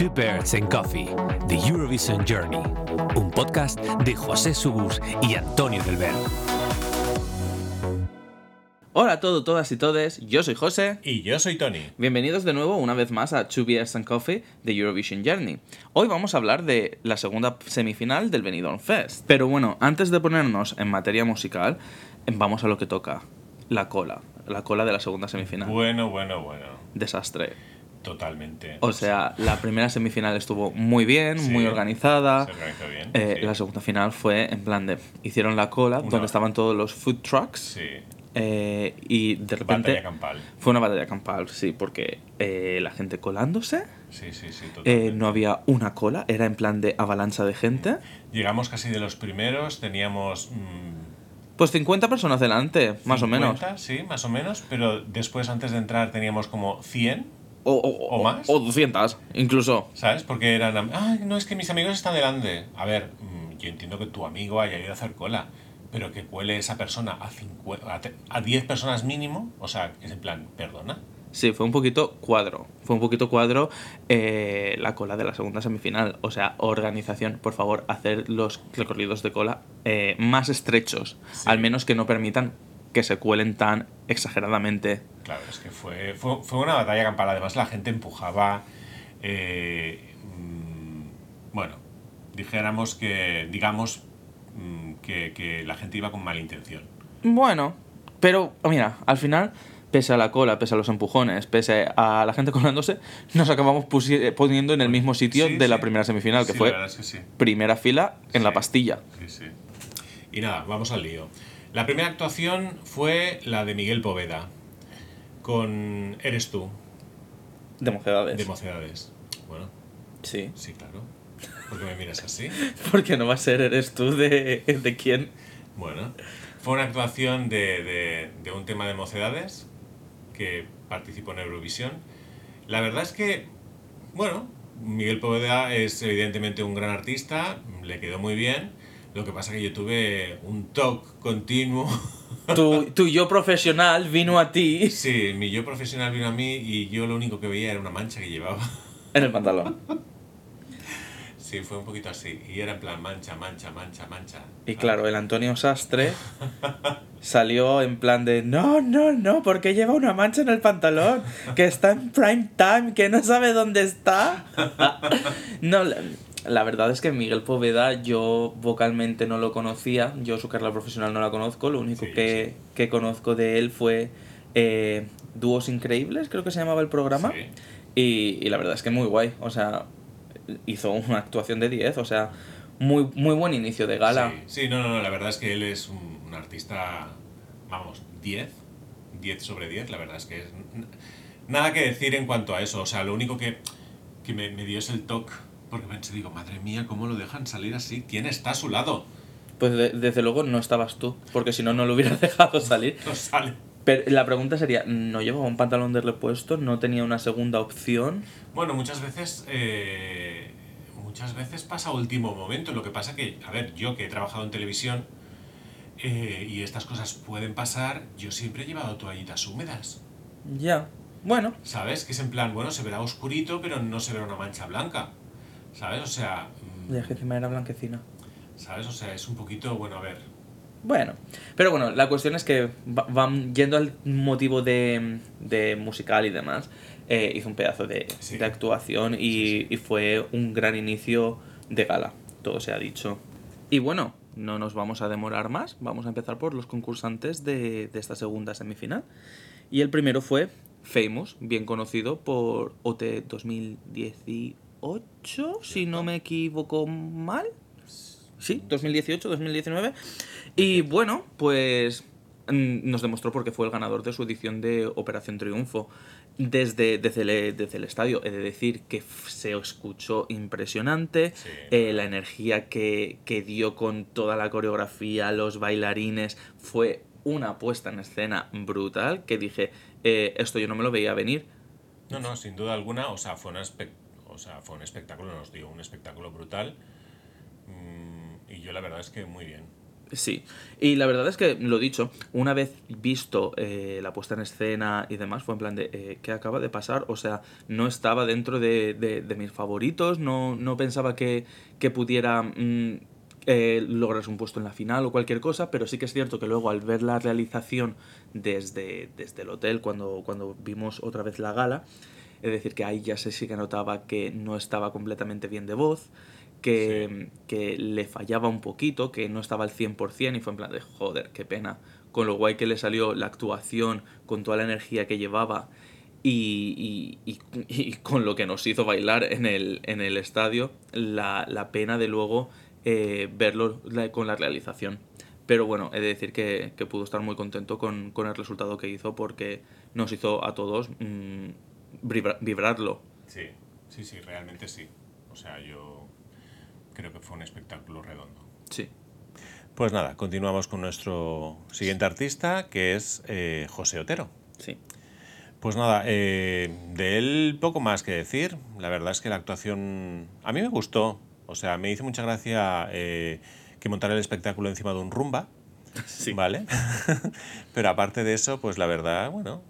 Two Birds and Coffee, The Eurovision Journey, un podcast de José Subus y Antonio del Ver. Hola a todos, todas y todes, yo soy José. Y yo soy Tony. Bienvenidos de nuevo una vez más a Two Beers and Coffee de Eurovision Journey. Hoy vamos a hablar de la segunda semifinal del Benidorm Fest. Pero bueno, antes de ponernos en materia musical, vamos a lo que toca. La cola. La cola de la segunda semifinal. Bueno, bueno, bueno. Desastre. Totalmente. O sea, la primera semifinal estuvo muy bien, Sí, muy organizada. se organizó bien, Eh, sí. La segunda final fue en plan de. Hicieron la cola Una- donde estaban todos los food trucks. Sí. eh, y de repente. Batalla campal. Fue una batalla campal, sí, porque eh, la gente colándose. Sí, sí, sí, totalmente. no había una cola, era en plan de avalancha de gente. Llegamos casi de los primeros, teníamos... mm, Pues 50 personas delante, más o menos. 50, Sí, más o menos, pero después antes de entrar teníamos como 100, O, o- ¿O más? O 200, incluso. ¿sabes? Porque eran... Ay, no, es que mis amigos están delante. A ver, mm, yo entiendo que tu amigo haya ido a hacer cola, pero que cuele esa persona a, 50, a a 10 personas mínimo, o sea, es en plan, perdona. Sí, fue un poquito cuadro. Fue un poquito cuadro eh, la cola de la segunda semifinal. O sea, organización, por favor, hacer los recorridos de cola eh, más estrechos. Sí. Al menos que no permitan que se cuelen tan exageradamente. Claro, es que fue, fue, fue una batalla campal. Además, la gente empujaba. eh, mm, bueno, dijéramos que. Digamos mm, que, que la gente iba con mala intención. Bueno, pero mira, al final, pese a la cola, pese a los empujones, pese a la gente colándose, nos acabamos poniendo en el mismo sitio Sí, de la primera semifinal, que Sí, fue es que primera fila en la pastilla. Sí, sí. Y nada, vamos al lío. La primera actuación fue la de Miguel Poveda. Con Eres tú, De mocedades. de Mocedades. Bueno, sí. sí, claro. ¿Por qué me miras así? Porque no va a ser, eres tú de, de quién. Bueno, fue una actuación de, de- de un tema de mocedades que participó en Eurovisión. La verdad es que, bueno, Miguel Poveda es evidentemente un gran artista, le quedó muy bien. Lo que pasa que yo tuve un toque continuo. Tu, tu yo profesional vino a ti Sí, mi yo profesional vino a mí y yo lo único que veía era una mancha que llevaba. en el pantalón. Sí, fue un poquito así. Y era en plan mancha, mancha, mancha, mancha. Y claro, el Antonio Sastre salió en plan de no, no, no, porque lleva una mancha en el pantalón, que está en prime time, que no sabe dónde está. No, la, verdad es que Miguel Poveda yo vocalmente no lo conocía, yo su carrera profesional no la conozco, lo único Sí, que, que conozco de él fue eh, Dúos Increíbles, creo que se llamaba el programa. Sí. Y, y la verdad es que muy guay, o sea, hizo una actuación de 10, o sea, muy, muy buen inicio de gala. Sí, no, no, la verdad es que él es un, un artista, vamos, 10, 10 sobre 10, la verdad es que es... Nada que decir en cuanto a eso, o sea, lo único que, que me, me dio es el toque, porque pensé, digo, madre mía, ¿cómo lo dejan salir así? ¿Quién está a su lado? Pues de- desde luego no estabas tú, porque si no, no lo hubieras dejado salir. No sale. Pero la pregunta sería, ¿no llevaba un pantalón de repuesto? ¿No tenía una segunda opción? Bueno, muchas veces, eh, muchas veces pasa a último momento. Lo que pasa que, a ver, yo que he trabajado en televisión eh, y estas cosas pueden pasar, yo siempre he llevado toallitas húmedas. Ya, bueno, ¿Sabes? Que es en plan, bueno, se verá oscurito, pero no se verá una mancha blanca. ¿Sabes? O sea, mm, ya que encima era blanquecina. ¿sabes? O sea, es un poquito, bueno, a ver. Bueno, pero bueno, la cuestión es que va- van yendo al motivo de, de musical y demás. eh, hizo un pedazo de, Sí. de actuación y, Sí, sí. y fue un gran inicio de gala, todo se ha dicho. Y bueno, no nos vamos a demorar más, vamos a empezar por los concursantes de, de esta segunda semifinal. Y el primero fue Famous, bien conocido por OT 2018, si no me equivoco mal. Sí, 2018, 2019. Y bueno, pues mm, nos demostró porque fue el ganador de su edición de Operación Triunfo. Desde, desde, el, desde el estadio, he de decir que se escuchó impresionante. Sí. Eh, la energía que, que dio con toda la coreografía, los bailarines, fue una puesta en escena brutal. Que dije, eh, esto yo no me lo veía venir. No, no, sin duda alguna, o sea, fue, una o sea, fue un espectáculo, nos dio un espectáculo brutal. Mm, y yo la verdad es que muy bien. Sí, y la verdad es que, lo dicho, una vez visto eh, la puesta en escena y demás, fue en plan de, eh, ¿qué acaba de pasar? O sea, no estaba dentro de, de- de mis favoritos, no, no pensaba que, que pudiera mm, eh, un puesto en la final o cualquier cosa, pero sí que es cierto que luego al ver la realización desde, desde el hotel, cuando, cuando vimos otra vez la gala, es decir, que ahí ya se sí que notaba que no estaba completamente bien de voz, que, que le fallaba un poquito, que no estaba al 100% y fue en plan de joder, qué pena. Con lo guay que le salió la actuación, con toda la energía que llevaba y, y- y- y con lo que nos hizo bailar en el, en el estadio, la, la pena de luego eh, verlo con la realización. Pero bueno, he de decir que, que pudo estar muy contento con, con el resultado que hizo porque nos hizo a todos mm, vibra- vibrarlo. Sí, sí, sí, realmente sí. O sea, yo creo que fue un espectáculo redondo. Sí. Pues nada, continuamos con nuestro siguiente artista, que es eh, José Otero. Sí. Pues nada, eh, de él poco más que decir. La verdad es que la actuación a mí me gustó. O sea, me hizo mucha gracia eh, que montara el espectáculo encima de un rumba. Sí. ¿Vale? Pero aparte de eso, pues la verdad, bueno,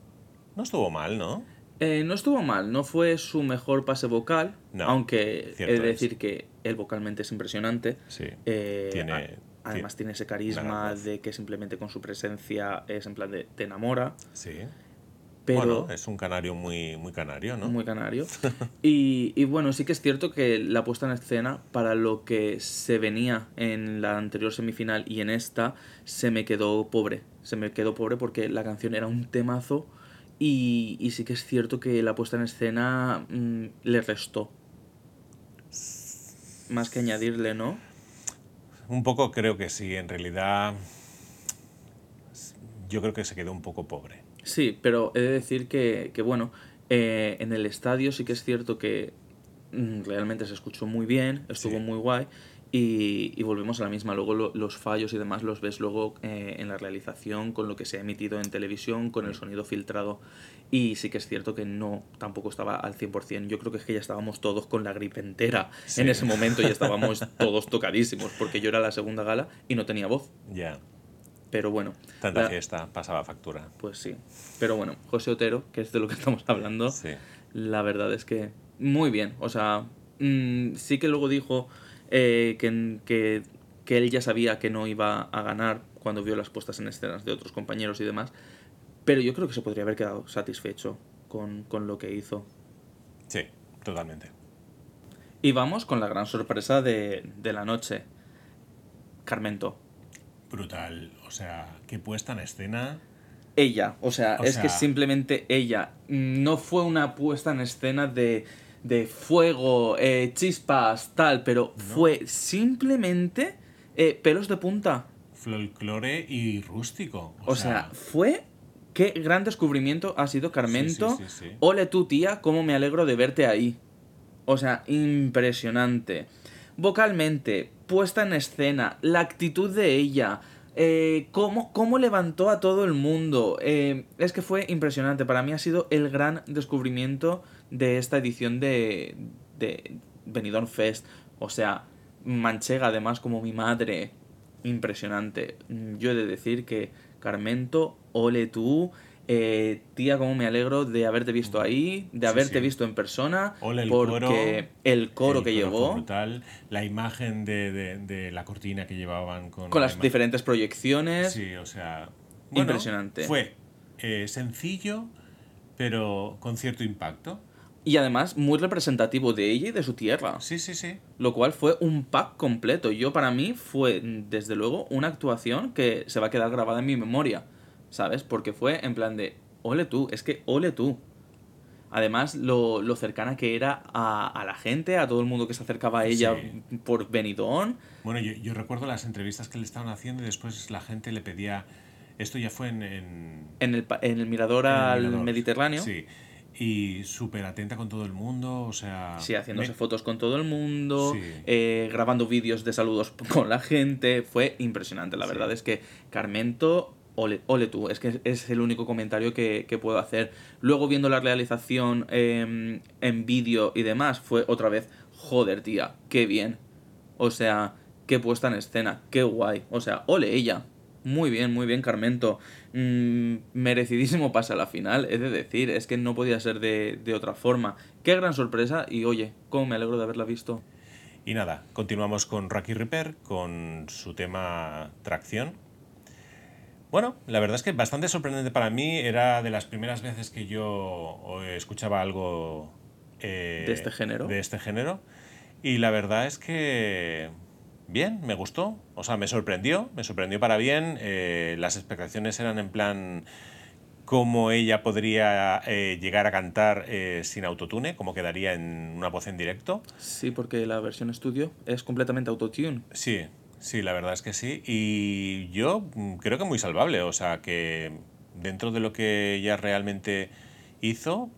no estuvo mal, ¿no? Eh, no estuvo mal, no fue su mejor pase vocal, No, aunque he de es. decir que él vocalmente es impresionante. Sí. Eh, Tiene- a- además tiene ese carisma de que simplemente con su presencia es en plan de te enamora, Sí. pero Bueno, es un canario muy, muy canario, ¿no? muy canario. Y, y bueno, sí que es cierto que la puesta en escena, para lo que se venía en la anterior semifinal y en esta, se me quedó pobre. Se me quedó pobre porque la canción era un temazo y, y sí que es cierto que la puesta en escena mm, le restó. Más que añadirle, ¿no? Un poco creo que sí, en realidad yo creo que se quedó un poco pobre. Sí, pero he de decir que, que, bueno, eh, en el estadio sí que es cierto que mm, realmente se escuchó muy bien, estuvo Sí. muy guay y, y volvemos a la misma. Luego lo- los fallos y demás los ves luego eh, en la realización, con lo que se ha emitido en televisión, con el sonido filtrado y sí que es cierto que no, tampoco estaba al 100%. Yo creo que es que ya estábamos todos con la gripe entera Sí. en ese momento y estábamos todos tocadísimos porque yo era la segunda gala y no tenía voz. Ya, Pero bueno, tanta la- fiesta, pasaba factura. pues sí. Pero bueno, José Otero, que es de lo que estamos hablando, Sí. la verdad es que muy bien. O sea, mm, sí que luego dijo eh, que, que, que él ya sabía que no iba a ganar cuando vio las puestas en escenas de otros compañeros y demás. Pero yo creo que se podría haber quedado satisfecho con, con lo que hizo. Sí, totalmente. Y vamos con la gran sorpresa de, de la noche. Carmento. Brutal, o sea, qué puesta en escena. ella, o sea, O es que sea- simplemente ella. No fue una puesta en escena de, de fuego, eh, chispas, tal, pero fue simplemente eh, pelos de punta. Folclore y rústico. O, sea, fue. Qué gran descubrimiento ha sido Carmento. Sí, sí, sí, sí. Ole tú, tía, cómo me alegro de verte ahí. O sea, impresionante. Vocalmente, puesta en escena, la actitud de ella, eh, cómo, cómo levantó a todo el mundo. eh, es que fue impresionante. Para mí ha sido el gran descubrimiento de esta edición de, de Benidorm Fest. O sea, manchega además como mi madre. Impresionante. Mm, Yo he de decir que Carmento, ole tú. eh, tía, cómo me alegro de haberte visto ahí, de haberte sí. visto en persona. Ole el porque coro, el coro El que coro llevó, brutal. La imagen de, de- de la cortina que llevaban con, con la las diferentes proyecciones. Sí, o sea. Impresionante. Fue eh, sencillo, pero con cierto impacto. Y además muy representativo de ella y de su tierra. Sí, sí, sí. Lo cual fue un pack completo. Yo para mí fue, desde luego, una actuación que se va a quedar grabada en mi memoria. ¿Sabes? Porque fue en plan de, ole tú, es que ole tú. Además, lo, lo cercana que era a, a la gente, a todo el mundo que se acercaba a ella Sí. por Benidorm. Bueno, yo, yo recuerdo las entrevistas que le estaban haciendo y después la gente le pedía. Esto ya fue en. en- En el, en el mirador en el al mirador. Mediterráneo. Sí. Y súper atenta con todo el mundo, o sea. Sí, haciéndose me- fotos con todo el mundo, Sí. eh, grabando vídeos de saludos con la gente. Fue impresionante. La Sí. verdad es que Carmento, ole, ole tú, es que es el único comentario que, que puedo hacer. Luego viendo la realización eh, en vídeo y demás, fue otra vez, joder, tía, qué bien. O sea, qué puesta en escena, qué guay. O sea, ole ella. Muy bien, muy bien, Carmento. Mm, merecidísimo pase a la final, es de decir, es que no podía ser de, de otra forma. Qué gran sorpresa y oye, cómo me alegro de haberla visto. Y nada, continuamos con Rocky Reaper, con su tema Tracción. Bueno, la verdad es que bastante sorprendente para mí. Era de las primeras veces que yo escuchaba algo eh, de este género. De este género. Y la verdad es que bien, me gustó. O sea, me sorprendió, me sorprendió para bien. Eh, las expectaciones eran en plan cómo ella podría eh, llegar a cantar eh, sin autotune, cómo quedaría en una voz en directo. Sí, porque la versión estudio es completamente autotune. Sí, sí, la verdad es que sí. Y yo mm, creo que muy salvable, o sea, que dentro de lo que ella realmente hizo,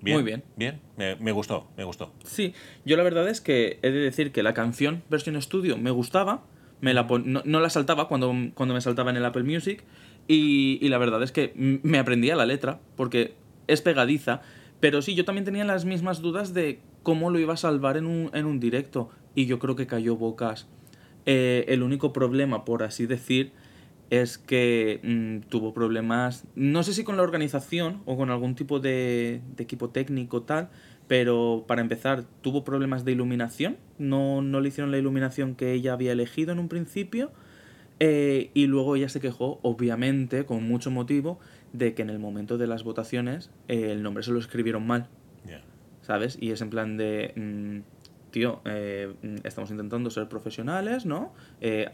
Bien, Muy bien. Bien, me, gustó, me gustó. Sí, yo la verdad es que he de decir que la canción versión estudio me gustaba, me la no, la saltaba cuando, cuando me saltaba en el Apple Music y, la verdad es que me aprendía la letra porque es pegadiza, pero sí, yo también tenía las mismas dudas de cómo lo iba a salvar en un, en un directo y yo creo que cayó bocas. Eh, el único problema, por así decir, es que mm, tuvo problemas, no sé si con la organización o con algún tipo de, equipo técnico tal, pero para empezar tuvo problemas de iluminación, no, no le hicieron la iluminación que ella había elegido en un principio, eh, y luego ella se quejó, obviamente, con mucho motivo, de que en el momento de las votaciones eh, el nombre se lo escribieron mal, ¿sabes? Y es en plan de... Mm, tío, eh, estamos intentando ser profesionales, ¿no?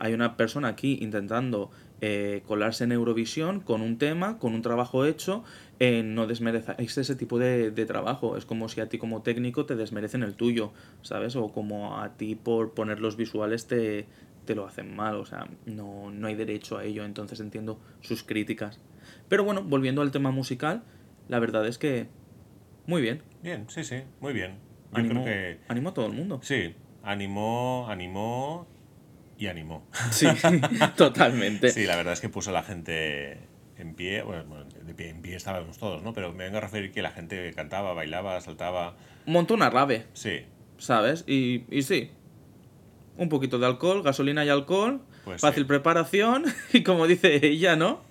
hay una persona aquí intentando eh, colarse en Eurovisión con un tema, con un trabajo hecho, eh, no desmerezáis ese tipo de, trabajo. Es como si a ti como técnico te desmerecen el tuyo, ¿sabes? O como a ti por poner los visuales te, te lo hacen mal, o sea, no, no hay derecho a ello, entonces entiendo sus críticas. Pero bueno, volviendo al tema musical, la verdad es que muy bien. Bien, sí, sí, muy bien. Yo animó, que... animó a todo el mundo. Sí, animó, animó y animó. Sí, totalmente. Sí, la verdad es que puso a la gente en pie, bueno, de pie, en pie estábamos todos, ¿no? Pero me vengo a referir que la gente cantaba, bailaba, saltaba. Montó una rave. Sí. ¿Sabes? Y, y sí. Un poquito de alcohol, gasolina y alcohol, pues fácil preparación y como dice ella, ¿no?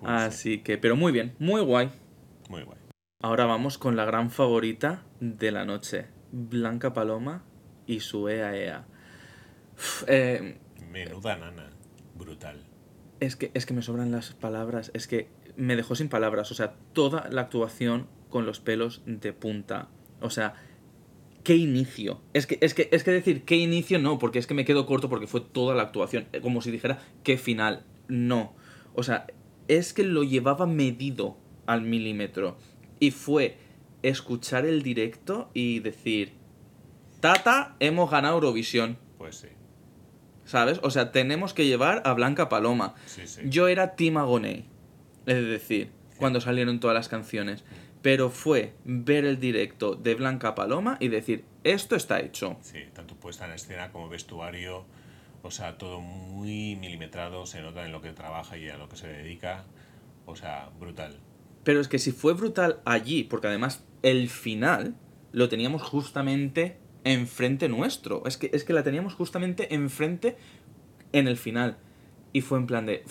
Pues Así que, pero muy bien, muy guay. Muy guay. Ahora vamos con la gran favorita de la noche, Blanca Paloma y su EA EA. Eh, Menuda nana, brutal. Es que, es que me sobran las palabras, es que me dejó sin palabras, o sea, toda la actuación con los pelos de punta. O sea, qué inicio. Es que, es que, es que decir qué inicio no, porque es que me quedo corto porque fue toda la actuación. Eh, como si dijera qué final. No. O sea, es que lo llevaba medido al milímetro. Y fue escuchar el directo y decir, Tata, hemos ganado Eurovisión. ¿Sabes? O sea, tenemos que llevar a Blanca Paloma. Yo era Tim Agoné, es decir, cuando salieron todas las canciones. Pero fue ver el directo de Blanca Paloma y decir, esto está hecho. Sí, tanto puesta en escena como vestuario, o sea, todo muy milimetrado, se nota en lo que trabaja y a lo que se dedica, o sea, brutal. Pero es que si fue brutal allí, porque además el final lo teníamos justamente enfrente nuestro. Es que, es que la teníamos justamente enfrente en el final. Y fue en plan de...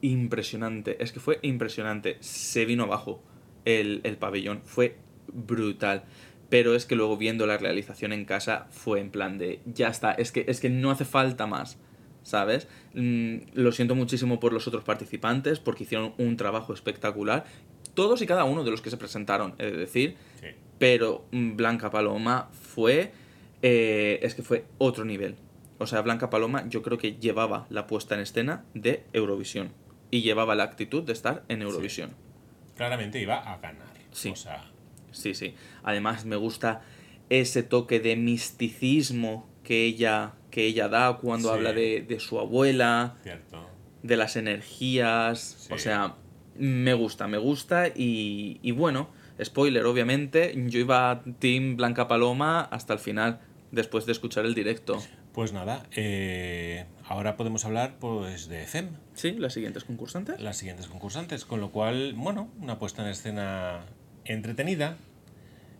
impresionante. Es que fue impresionante. Se vino abajo el, pabellón. Fue brutal. Pero es que luego viendo la realización en casa fue en plan de... Ya está. Es que, es que no hace falta más. ¿Sabes? Mm, lo siento muchísimo por los otros participantes porque hicieron un trabajo espectacular. Todos y cada uno de los que se presentaron, es decir. Pero mm, Blanca Paloma fue. Eh, es que fue otro nivel. O sea, Blanca Paloma yo creo que llevaba la puesta en escena de Eurovisión. Y llevaba la actitud de estar en Eurovisión. Claramente iba a ganar. Sí. Sí, sí. Además me gusta ese toque de misticismo que ella, que ella da cuando habla de, su abuela. Cierto. De las energías. O sea, me gusta, me gusta. Y, y bueno, Spoiler, obviamente, yo iba a Team Blanca Paloma hasta el final, después de escuchar el directo. Pues nada, eh, ahora podemos hablar pues de FEM. Sí, las siguientes concursantes. Las siguientes concursantes, con lo cual, bueno, una puesta en escena entretenida.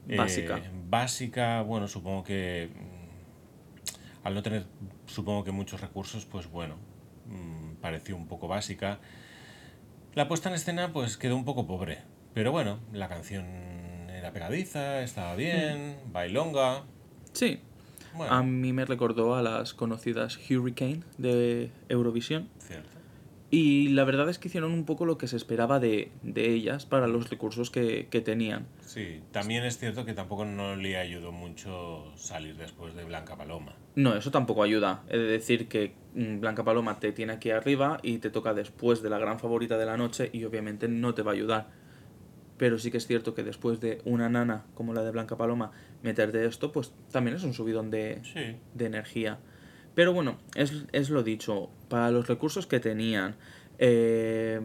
Básica. Eh, básica, bueno, supongo que... Mm, al no tener, supongo que muchos recursos, pues bueno, mm, pareció un poco básica. La puesta en escena, pues quedó un poco pobre. Pero bueno, la canción era pegadiza, estaba bien, bailonga. Sí. Bueno. A mí me recordó a las conocidas Hurricane de Eurovisión. Cierto. Y la verdad es que hicieron un poco lo que se esperaba de, de ellas para los recursos que, que tenían. Sí, también es cierto que tampoco no le ayudó mucho salir después de Blanca Paloma. No, eso tampoco ayuda. He de decir que mm, Blanca Paloma te tiene aquí arriba y te toca después de la gran favorita de la noche y obviamente no te va a ayudar. Pero sí que es cierto que después de una nana como la de Blanca Paloma meterte esto, pues también es un subidón de, Sí, de energía. Pero bueno, es, es lo dicho, para los recursos que tenían, eh,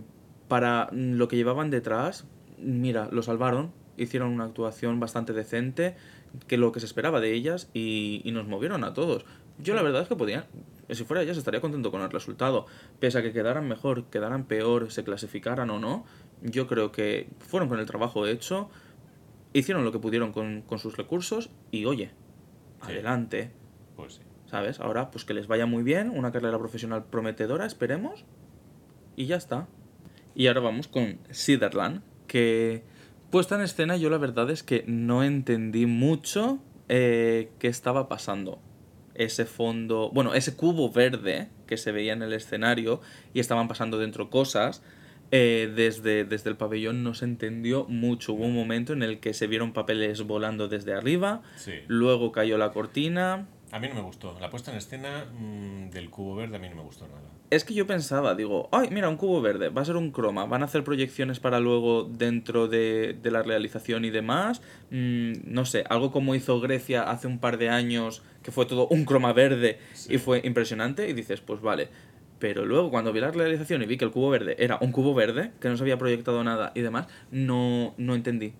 para lo que llevaban detrás, mira, lo salvaron, hicieron una actuación bastante decente, que lo que se esperaba de ellas, y, y nos movieron a todos. Yo la verdad es que si fuera ellas estaría contento con el resultado, pese a que quedaran mejor, quedaran peor, se clasificaran o no, yo creo que fueron con el trabajo hecho, hicieron lo que pudieron con, con sus recursos, y oye, Sí. adelante. pues sí. ¿Sabes? Ahora, pues que les vaya muy bien, una carrera profesional prometedora, esperemos. Y ya está. Y ahora vamos con Siderland, que puesta en escena yo la verdad es que no entendí mucho eh, qué estaba pasando. Ese fondo, bueno, ese cubo verde que se veía en el escenario y estaban pasando dentro cosas. eh, desde, desde el pabellón no se entendió mucho. Hubo un momento en el que se vieron papeles volando desde arriba, Sí. luego cayó la cortina, A mí no me gustó. La puesta en escena mm, del cubo verde a mí no me gustó nada. Es que yo pensaba, digo, ay, mira, un cubo verde, va a ser un croma, van a hacer proyecciones para luego dentro de, de la realización y demás. Mm, no sé, algo como hizo Grecia hace un par de años, que fue todo un croma verde Sí. y fue impresionante, y dices, pues vale. Pero luego cuando vi la realización y vi que el cubo verde era un cubo verde, que no se había proyectado nada y demás, no, no entendí.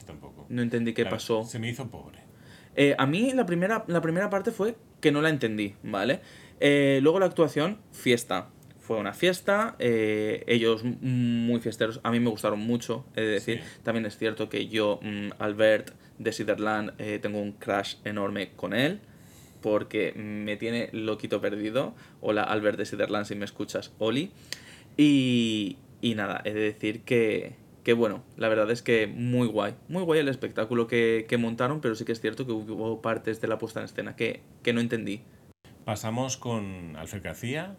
Yo tampoco. No entendí qué La- pasó. Se me hizo pobre. Eh, a mí la primera, la primera parte fue que no la entendí, ¿vale? Eh, luego la actuación, fiesta. Fue una fiesta, eh, ellos muy fiesteros, a mí me gustaron mucho, he de decir. Sí. También es cierto que yo, Albert de Siderland, eh, tengo un crush enorme con él, porque me tiene loquito perdido. Hola Albert de Siderland, si me escuchas, Oli. Y, y nada, he de decir que, que bueno, la verdad es que muy guay, muy guay el espectáculo que, que montaron, pero sí que es cierto que hubo partes de la puesta en escena que, que no entendí. Pasamos con Alfred García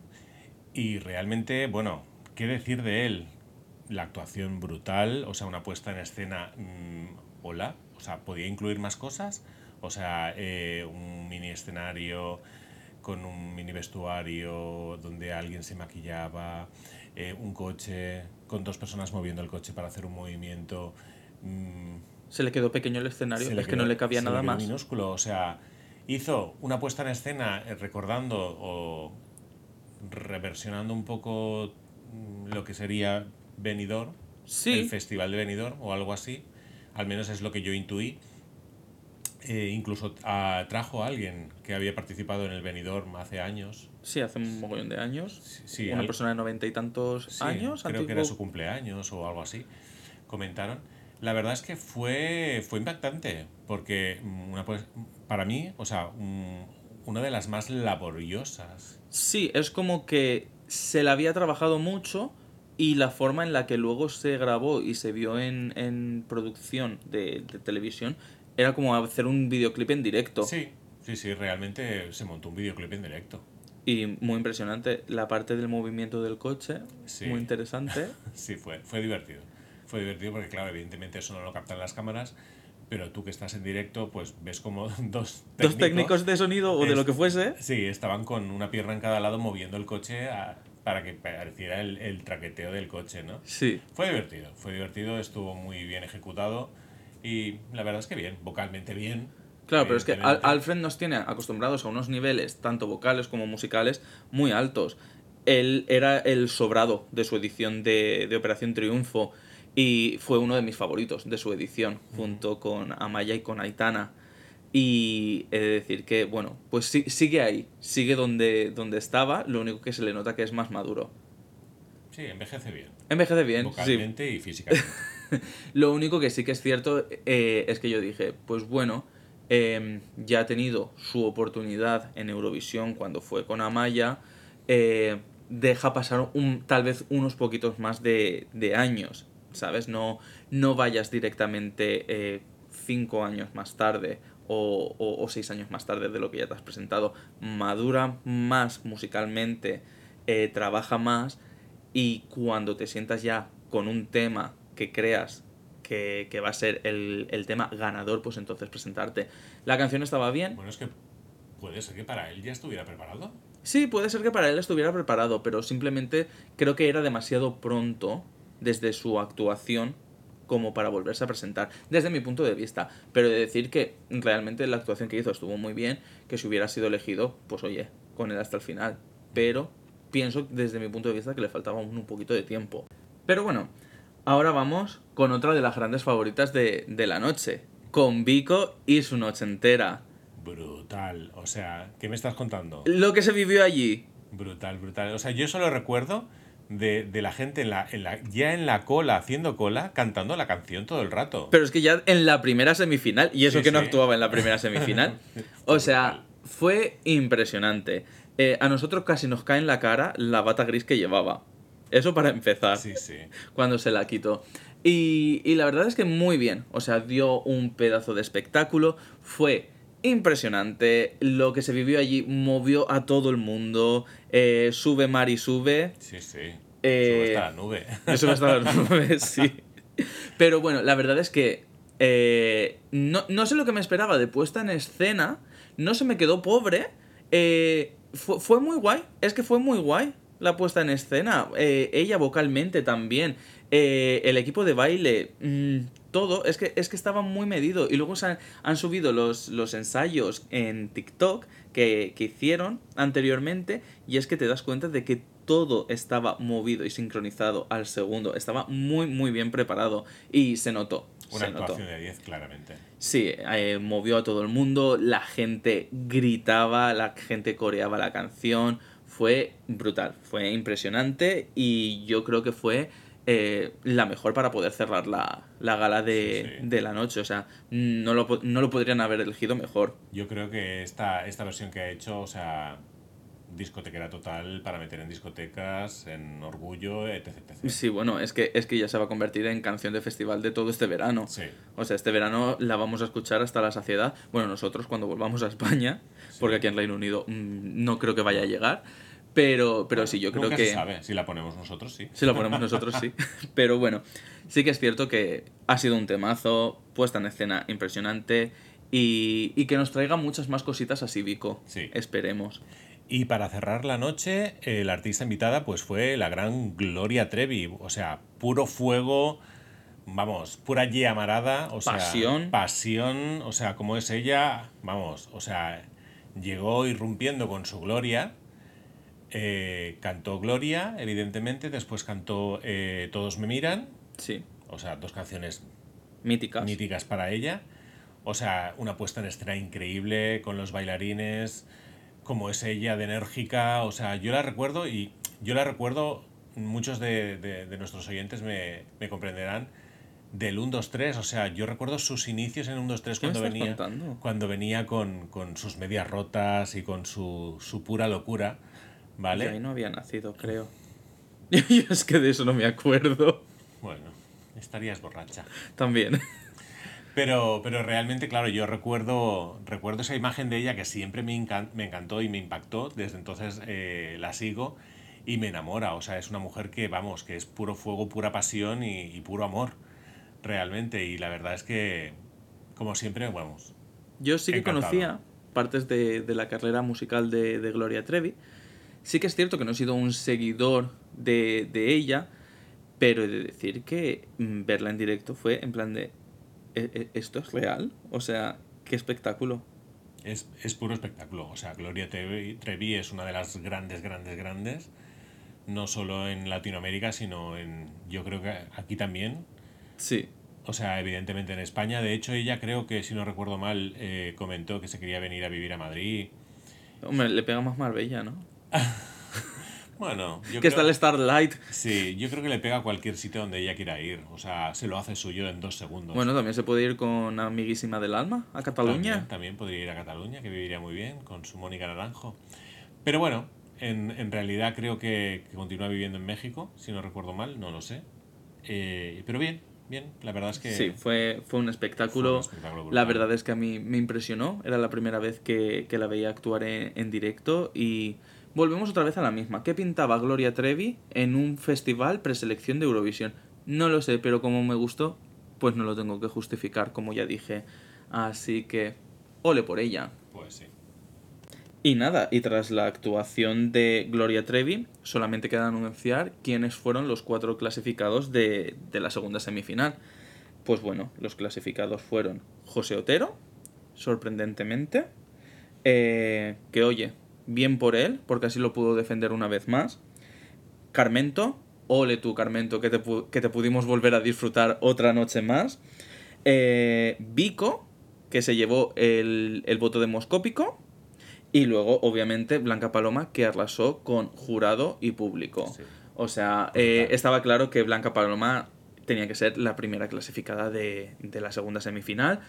y realmente, bueno, ¿qué decir de él? La actuación brutal, o sea, una puesta en escena, mm, hola, o sea, podía incluir más cosas, o sea, eh, un mini escenario con un mini vestuario donde alguien se maquillaba, eh, un coche con dos personas moviendo el coche para hacer un movimiento. mm, Se le quedó pequeño el escenario, le es que no le cabía se nada quedó más. minúsculo, o sea, hizo una puesta en escena eh, recordando o reversionando un poco mm, lo que sería Benidorm, Sí. el festival de Benidorm o algo así, al menos es lo que yo intuí. Eh, incluso ah, trajo a alguien que había participado en el Benidorm hace años. Sí, hace un mogollón de años. Sí, Una al- persona de noventa y tantos Sí, años. Creo que antiguo. era su cumpleaños o algo así. Comentaron. La verdad es que fue, fue impactante, porque mm, una, pues, para mí, o sea, mm, una de las más laboriosas. Sí, es como que se la había trabajado mucho y la forma en la que luego se grabó y se vio en, en producción de, de televisión era como hacer un videoclip en directo. Sí, sí, sí, realmente se montó un videoclip en directo. Y muy impresionante. La parte del movimiento del coche, Sí. muy interesante. Sí, fue, fue divertido. Fue divertido porque, claro, evidentemente eso no lo captan las cámaras, pero tú que estás en directo, pues ves como dos técnicos, Dos técnicos de sonido o de lo que fuese. Sí, estaban con una pierna en cada lado moviendo el coche a- para que pareciera el, el traqueteo del coche, ¿no? Sí. Fue divertido, fue divertido, estuvo muy bien ejecutado y la verdad es que bien, vocalmente bien. Claro, pero es que Al-. Alfred nos tiene acostumbrados a unos niveles, tanto vocales como musicales, muy altos. Él era el sobrado de su edición de, de Operación Triunfo y fue uno de mis favoritos de su edición, junto con Amaya y con Aitana. Y he de decir que, bueno, pues sí- sigue ahí, sigue donde, donde estaba, lo único que se le nota que es más maduro. Sí, envejece bien, Envejece bien, sí. vocalmente y físicamente. Lo único que sí que es cierto eh, es que yo dije, pues bueno, em, ya ha tenido su oportunidad en Eurovisión cuando fue con Amaya, eh, deja pasar un, tal vez unos poquitos más de, años, ¿sabes? No, no vayas directamente eh, cinco años más tarde o, o- seis años más tarde de lo que ya te has presentado. Madura más musicalmente, trabaja más y cuando te sientas ya con un tema que creas que, que va a ser el, el tema ganador, pues entonces presentarte. La canción estaba bien. Bueno, es que puede ser que para él ya estuviera preparado. Sí, puede ser que para él estuviera preparado, pero simplemente creo que era demasiado pronto desde su actuación como para volverse a presentar, desde mi punto de vista. Pero de decir que realmente la actuación que hizo estuvo muy bien, que si hubiera sido elegido, pues oye, con él hasta el final. Pero pienso desde mi punto de vista que le faltaba un, un poquito de tiempo. Pero bueno, ahora vamos con otra de las grandes favoritas de, de la noche, con Vico y su noche entera. Brutal. O sea, ¿qué me estás contando? Lo que se vivió allí, Brutal, brutal. O sea, yo solo recuerdo de, de la gente en la, en la, ya en la cola, haciendo cola, cantando la canción todo el rato. Pero es que ya en la primera semifinal, y eso Sí, que no actuaba en la primera semifinal. o sea, fue impresionante. Eh, a nosotros casi nos cae en la cara la bata gris que llevaba. Eso para empezar, Sí, sí. cuando se la quitó. Y, y la verdad es que muy bien. O sea, dio un pedazo de espectáculo. Fue impresionante. Lo que se vivió allí movió a todo el mundo. Eh, sube, Mari, sube. Sí, sí. Eh, Sube hasta la nube. Eso va a estar las nubes, sí. Pero bueno, la verdad es que eh, no, no sé lo que me esperaba de puesta en escena. No se me quedó pobre. eh, fue, fue muy guay. Es que fue muy guay la puesta en escena. Eh, ella vocalmente también. Eh, el equipo de baile. mm, todo. Es que, es que estaba muy medido. Y luego se han, han subido los, los ensayos en TikTok que, que hicieron anteriormente. Y es que te das cuenta de que todo estaba movido y sincronizado al segundo. Estaba muy, muy bien preparado. Y se notó. Una se notó. actuación de 10, claramente. Sí, eh, movió a todo el mundo, la gente gritaba, la gente coreaba la canción, fue brutal, fue impresionante y yo creo que fue eh, la mejor para poder cerrar la, la gala de, Sí, sí. de la noche, o sea, no lo, no lo podrían haber elegido mejor. Yo creo que esta, esta versión que ha hecho, o sea, discotequera total para meter en discotecas, en orgullo, etc. etc. Sí, bueno, es que, es que ya se va a convertir en canción de festival de todo este verano. Sí. O sea, este verano la vamos a escuchar hasta la saciedad. Bueno, nosotros cuando volvamos a España, porque aquí en Reino Unido mm, no creo que vaya a llegar. Pero, pero sí, yo creo Nunca que. se sabe. Si la ponemos nosotros, sí. Si lo ponemos nosotros, sí. Pero bueno, sí que es cierto que ha sido un temazo, puesta en escena impresionante y, y que nos traiga muchas más cositas así, Vico. Sí. Esperemos. Y para cerrar la noche, la artista invitada pues fue la gran Gloria Trevi. O sea, puro fuego, vamos, pura llamarada. O sea, Pasión. Pasión, o sea, como es ella, vamos, o sea, llegó irrumpiendo con su Gloria. Eh, cantó Gloria, evidentemente, después cantó eh, Todos me miran, Sí. o sea, dos canciones Míticas. míticas para ella. O sea, una puesta en escena increíble con los bailarines, como es ella de enérgica. O sea, yo la recuerdo y yo la recuerdo, muchos de, de- de nuestros oyentes me, me comprenderán, del 1, 2, 3. O sea, yo recuerdo sus inicios en 1, 2, 3 ¿Qué me cuando venía, contando? cuando venía con, con sus medias rotas y con su, su pura locura. ¿Vale? Yo ahí no había nacido, creo. Yo es que de eso no me acuerdo. Bueno, estarías borracha. También. Pero, pero realmente, claro, yo recuerdo, recuerdo esa imagen de ella que siempre me, encan- me encantó y me impactó. Desde entonces eh, la sigo y me enamora. O sea, es una mujer que, vamos, que es puro fuego, pura pasión y, y puro amor, realmente. Y la verdad es que, como siempre, vamos. Yo sí que Encantado. conocía partes de, de la carrera musical de, de Gloria Trevi. Sí que es cierto que no he sido un seguidor de, de ella, pero he de decir que mm, verla en directo fue en plan de... "¿E- e- ¿Esto es real? O sea, qué espectáculo. Es, es puro espectáculo. O sea, Gloria Trevi, Trevi es una de las grandes, grandes, grandes. No solo en Latinoamérica, sino en. Yo creo que aquí también. Sí. O sea, evidentemente en España. De hecho, ella creo que, si no recuerdo mal, eh, comentó que se quería venir a vivir a Madrid. Hombre, le pega más Marbella, ¿no? Bueno, yo que está creo- el Starlight. Sí, yo creo que le pega a cualquier sitio donde ella quiera ir. O sea, se lo hace suyo en dos segundos. Bueno, también se puede ir con Amiguísima del Alma a Cataluña. También, también podría ir a Cataluña, que viviría muy bien, con su Mónica Naranjo. Pero bueno, en, en realidad creo que, que continúa viviendo en México, si no recuerdo mal, no lo sé. Eh, pero bien, bien, la verdad es que... Sí, fue, fue un espectáculo. Fue un espectáculo la verdad es que a mí me impresionó. Era la primera vez que, que la veía actuar en, en directo y volvemos otra vez a la misma. ¿Qué pintaba Gloria Trevi en un festival preselección de Eurovisión? No lo sé, pero como me gustó, pues no lo tengo que justificar, como ya dije. Así que, ole por ella. Pues sí. Y nada, y tras la actuación de Gloria Trevi, solamente queda anunciar quiénes fueron los cuatro clasificados de, de la segunda semifinal. Pues bueno, los clasificados fueron José Otero, sorprendentemente, eh, que oye, bien por él, porque así lo pudo defender una vez más. Carmento, ole tú Carmento, que te, pu- que te pudimos volver a disfrutar otra noche más. Eh, Vico, que se llevó el, el voto demoscópico. Y luego, obviamente, Blanca Paloma, que arrasó con jurado y público. Sí. O sea, eh, estaba claro que Blanca Paloma tenía que ser la primera clasificada de, de la segunda semifinal.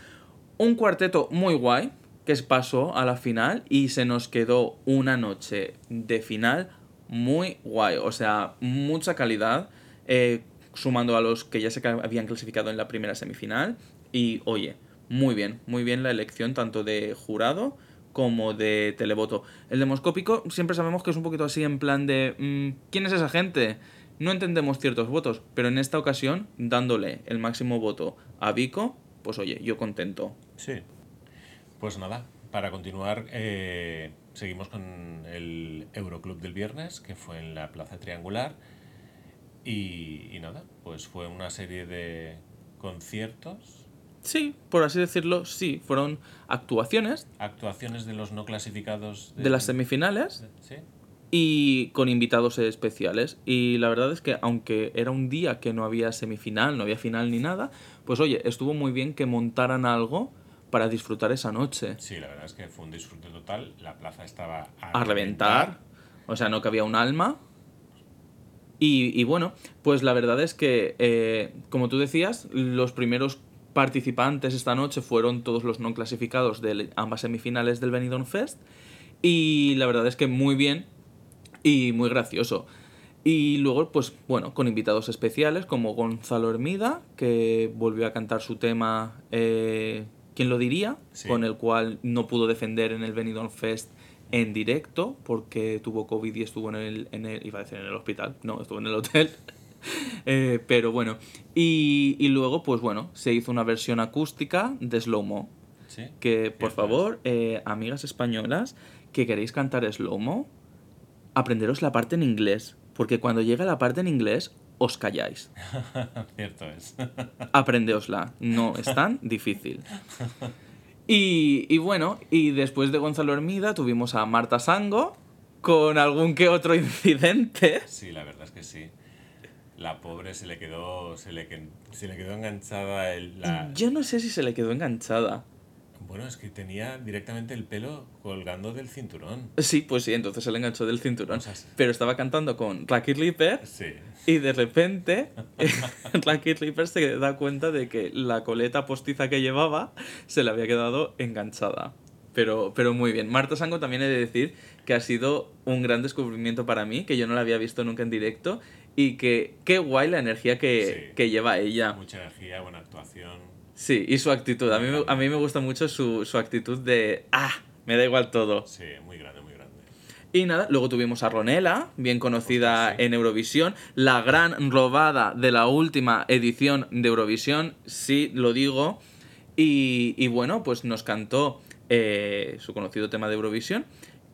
Un cuarteto muy guay, que pasó a la final y se nos quedó una noche de final muy guay. O sea, mucha calidad, eh, sumando a los que ya se habían clasificado en la primera semifinal. Y oye, muy bien, muy bien la elección tanto de jurado como de televoto. El demoscópico siempre sabemos que es un poquito así en plan de mm, ¿quién es esa gente? No entendemos ciertos votos, pero en esta ocasión, dándole el máximo voto a Vico, pues oye, yo contento. Sí. Pues nada, para continuar, eh, seguimos con el Euroclub del viernes, que fue en la Plaza Triangular. Y, y nada, pues fue una serie de conciertos, Sí, por así decirlo, sí, fueron actuaciones actuaciones de los no clasificados de las semifinales Sí, y con invitados especiales. Y la verdad es que aunque era un día que no había semifinal, no había final ni nada, pues oye, estuvo muy bien que montaran algo para disfrutar esa noche. sí, la verdad es que fue un disfrute total. La plaza estaba A reventar, o sea, no cabía un alma. Y, y bueno, pues la verdad es que, eh, como tú decías, los primeros participantes esta noche fueron todos los no clasificados de ambas semifinales del Benidorm Fest. Y la verdad es que muy bien y muy gracioso. Y luego, pues bueno, con invitados especiales como Gonzalo Hermida, que volvió a cantar su tema eh, ¿Quién lo diría? Sí. Con el cual no pudo defender en el Benidorm Fest en directo porque tuvo COVID y estuvo en el, en el iba a decir en el hospital, no, estuvo en el hotel. Eh, pero bueno, y, y luego, pues bueno, se hizo una versión acústica de Slow Mo. Sí, Que por favor, eh, amigas españolas, que queréis cantar Slow Mo, aprenderos la parte en inglés. Porque cuando llega la parte en inglés, os calláis. Cierto es. Aprendeosla. No es tan difícil. Y, y bueno, y después de Gonzalo Hermida tuvimos a Marta Sango con algún que otro incidente. Sí, la verdad es que sí. La pobre se le quedó, se le, se le quedó enganchada el, la... Yo no sé si se le quedó enganchada. Bueno, es que tenía directamente el pelo colgando del cinturón. Sí, pues sí, entonces se le enganchó del cinturón. Cosas. Pero estaba cantando con Rocky Ripper Sí. y de repente Rocky Ripper se da cuenta de que la coleta postiza que llevaba se le había quedado enganchada. Pero, pero muy bien. Marta Sango también he de decir que ha sido un gran descubrimiento para mí, que yo no la había visto nunca en directo y que qué guay la energía que, Sí. que lleva ella. Mucha energía, buena actuación. Sí, y su actitud. A mí, me- a mí me gusta mucho su, su actitud de, ah, me da igual todo. Sí, muy grande, muy grande. Y nada, luego tuvimos a Ronela, bien conocida sí. en Eurovisión, la gran robada de la última edición de Eurovisión, sí, lo digo. Y, y bueno, pues nos cantó eh, su conocido tema de Eurovisión.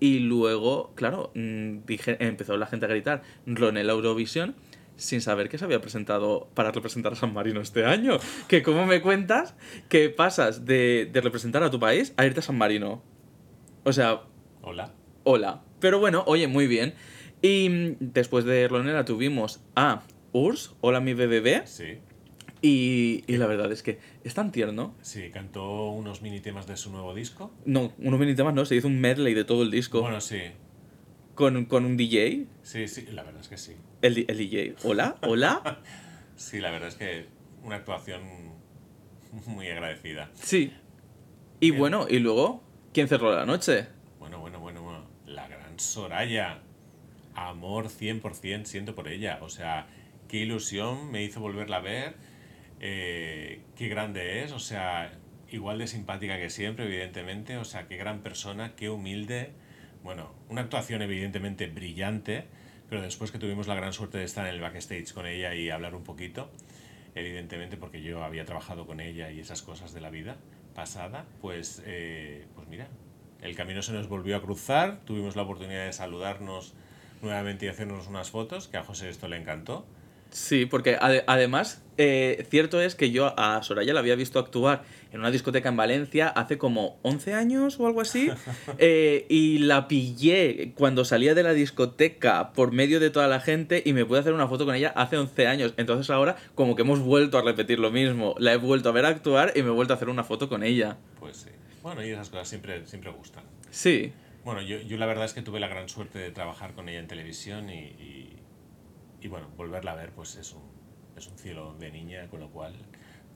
Y luego, claro, mm, dije, empezó la gente a gritar Ronela Eurovisión sin saber que se había presentado para representar a San Marino este año. Que cómo me cuentas que pasas de, de representar a tu país a irte a San Marino. O sea, Hola. Hola. Pero bueno, oye, muy bien. Y después de Ronela tuvimos a Urs, Hola mi bebé. Sí. Y, y la verdad es que es tan tierno. Sí, cantó unos mini temas de su nuevo disco. No, unos mini temas no, se hizo un medley de todo el disco. Bueno, sí. Con, con un DJ. Sí, sí, la verdad es que sí. El, el DJ. Hola, hola. Sí, la verdad es que una actuación muy agradecida. Sí. Y Bien. bueno, y luego, ¿quién cerró la noche? Bueno, bueno, bueno, bueno. La gran Soraya. Amor 100% siento por ella. O sea, qué ilusión me hizo volverla a ver. Eh, qué grande es. O sea, igual de simpática que siempre, evidentemente. O sea, qué gran persona, qué humilde. Bueno, una actuación evidentemente brillante. Pero después que tuvimos la gran suerte de estar en el backstage con ella y hablar un poquito, evidentemente porque yo había trabajado con ella y esas cosas de la vida pasada, pues, eh, pues mira, el camino se nos volvió a cruzar, tuvimos la oportunidad de saludarnos nuevamente y hacernos unas fotos, que a José esto le encantó. Sí, porque ade- además, eh, cierto es que yo a Soraya la había visto actuar en una discoteca en Valencia hace como 11 años o algo así, eh, y la pillé cuando salía de la discoteca por medio de toda la gente y me pude hacer una foto con ella hace 11 años. Entonces ahora como que hemos vuelto a repetir lo mismo. La he vuelto a ver actuar y me he vuelto a hacer una foto con ella. Pues sí. Bueno, y esas cosas siempre, siempre gustan. Sí, Bueno, yo, yo la verdad es que tuve la gran suerte de trabajar con ella en televisión y, y, y bueno, volverla a ver pues es un, es un cielo de niña, con lo cual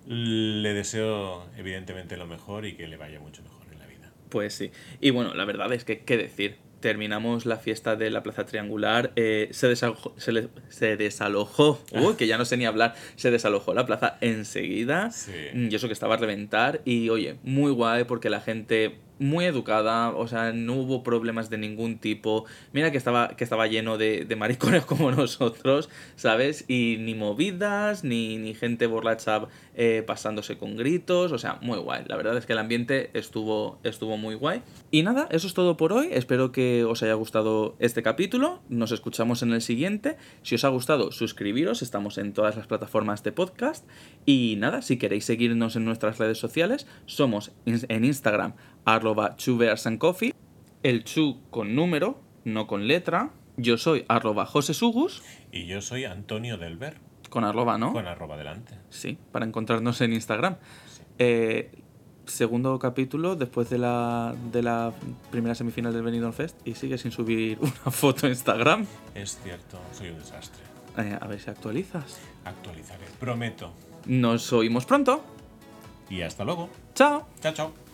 le deseo evidentemente lo mejor y que le vaya mucho mejor en la vida. Pues sí. Y bueno, la verdad es que, ¿qué decir? Terminamos la fiesta de la Plaza Triangular, eh, se, desalojó, se, le- se desalojó, uy, que ya no sé ni hablar, se desalojó la plaza enseguida, Sí. Mm, y eso que estaba a reventar, y oye, muy guay porque la gente muy educada, o sea, no hubo problemas de ningún tipo, mira que estaba, que estaba lleno de, de maricones como nosotros, ¿sabes? Y ni movidas, ni, ni gente borracha eh, pasándose con gritos, o sea, muy guay, la verdad es que el ambiente estuvo, estuvo muy guay. Y nada, eso es todo por hoy, espero que os haya gustado este capítulo, nos escuchamos en el siguiente, si os ha gustado suscribiros, estamos en todas las plataformas de podcast, y nada, si queréis seguirnos en nuestras redes sociales, somos en Instagram arroba chubearsandcoffee, el chu con número, no con letra, yo soy arroba josesugus, Y yo soy Antonio Delver, con arroba, ¿no? con arroba delante. Sí, para encontrarnos en Instagram. Sí. Eh, segundo capítulo después de la, de la primera semifinal del Benidorm Fest y sigue sin subir una foto a Instagram. Es cierto, soy un desastre. Eh, a ver si actualizas. Actualizaré, prometo. Nos oímos pronto. Y hasta luego. Chao. Chao, chao.